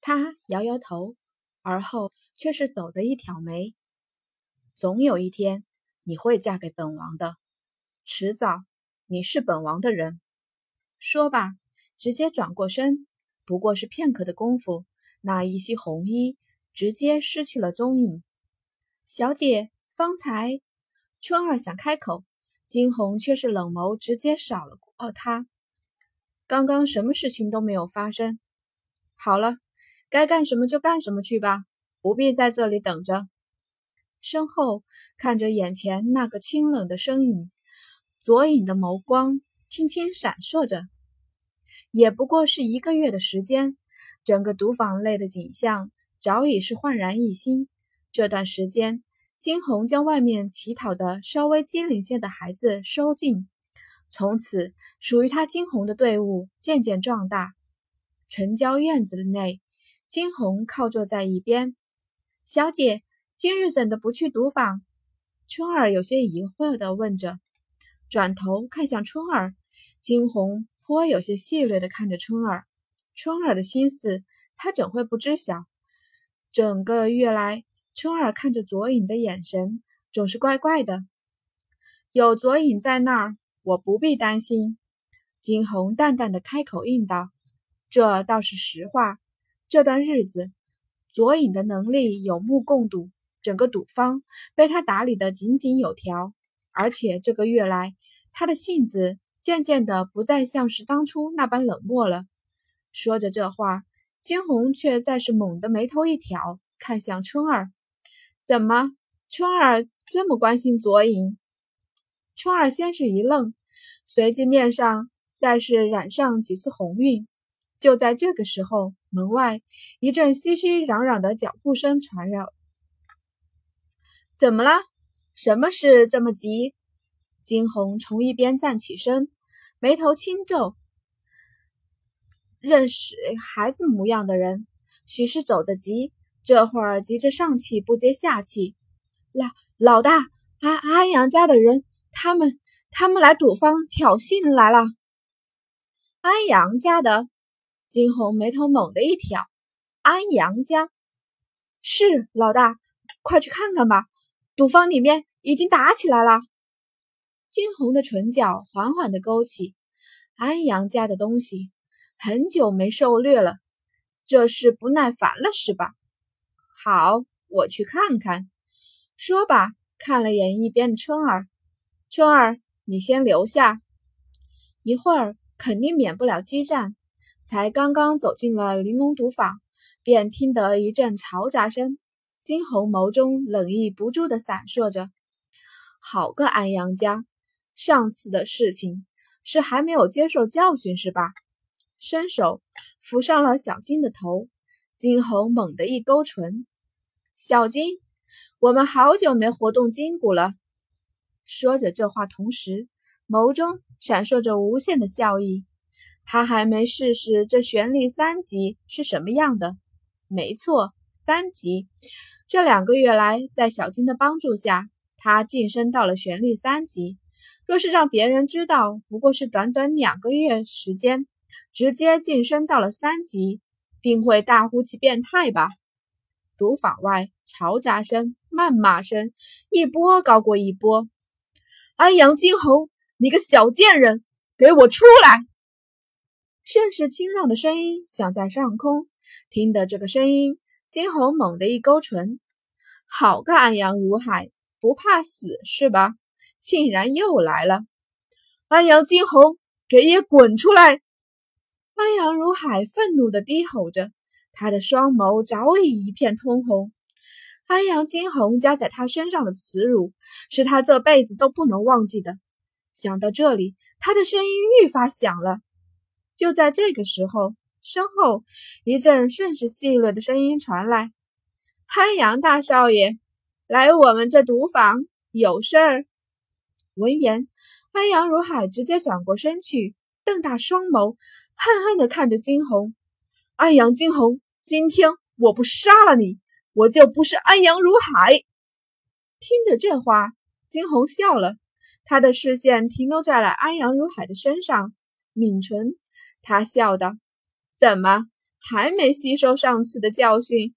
他摇摇头，而后却是抖的一挑眉。总有一天，你会嫁给本王的，迟早，你是本王的人。说罢，直接转过身，不过是片刻的功夫，那一袭红衣直接失去了踪影。小姐，方才春儿想开口，惊鸿却是冷眸直接扫了过他。刚刚什么事情都没有发生。好了，该干什么就干什么去吧，不必在这里等着。身后看着眼前那个清冷的身影，左影的眸光。轻轻闪烁着，也不过是一个月的时间，整个赌坊内的景象早已是焕然一新。这段时间，金红将外面乞讨的稍微机灵些的孩子收进，从此属于他金红的队伍渐渐壮大。城郊院子内，金红靠坐在一边。小姐，今日怎的不去赌坊？春儿有些疑惑地问着，转头看向春儿。惊鸿颇有些戏谑的看着春儿，春儿的心思他怎会不知晓？整个月来，春儿看着左影的眼神总是怪怪的。有左影在那儿，我不必担心。惊鸿淡淡的开口应道：“这倒是实话。这段日子，左影的能力有目共睹，整个赌坊被他打理的井井有条。而且这个月来，他的性子……”渐渐的不再像是当初那般冷漠了。说着这话，青红却再是猛地眉头一挑，看向春儿：“怎么，春儿这么关心左影？”春儿先是一愣，随即面上再是染上几丝红晕。就在这个时候，门外一阵熙熙攘攘的脚步声传绕。怎么了？什么事这么急？金红从一边站起身，眉头轻皱。认识孩子模样的人，许是走得急，这会儿急着上气不接下气。老老大，安安阳家的人，他们他们来赌坊挑衅来了。安阳家的，金红眉头猛地一挑。安阳家，是老大，快去看看吧，赌坊里面已经打起来了。金红的唇角缓缓的勾起，安阳家的东西很久没受虐了，这是不耐烦了是吧？好，我去看看。说罢，看了眼一边的春儿，春儿，你先留下，一会儿肯定免不了激战。才刚刚走进了玲珑赌坊，便听得一阵嘈杂声，金红眸中冷意不住的闪烁着。好个安阳家！上次的事情是还没有接受教训是吧？伸手扶上了小金的头，金红猛地一勾唇：“小金，我们好久没活动筋骨了。”说着这话，同时眸中闪烁着无限的笑意。他还没试试这玄力三级是什么样的。没错，三级。这两个月来，在小金的帮助下，他晋升到了玄力三级。若是让别人知道，不过是短短两个月时间，直接晋升到了三级，定会大呼其变态吧？赌坊外嘈杂声、谩骂声一波高过一波。安阳惊鸿，你个小贱人，给我出来！甚是清朗的声音响在上空。听得这个声音，惊鸿猛地一勾唇：“好个安阳如海，不怕死是吧？”竟然又来了！安阳惊鸿，给爷滚出来！安阳如海愤怒的低吼着，他的双眸早已一片通红。安阳惊鸿加在他身上的耻辱，是他这辈子都不能忘记的。想到这里，他的声音愈发响了。就在这个时候，身后一阵甚是细略的声音传来：“安阳大少爷，来我们这赌坊有事儿。”闻言，安阳如海直接转过身去，瞪大双眸，恨恨地看着惊鸿。安阳惊鸿，今天我不杀了你，我就不是安阳如海。听着这话，惊鸿笑了，他的视线停留在了安阳如海的身上，抿唇，他笑道：“怎么，还没吸收上次的教训，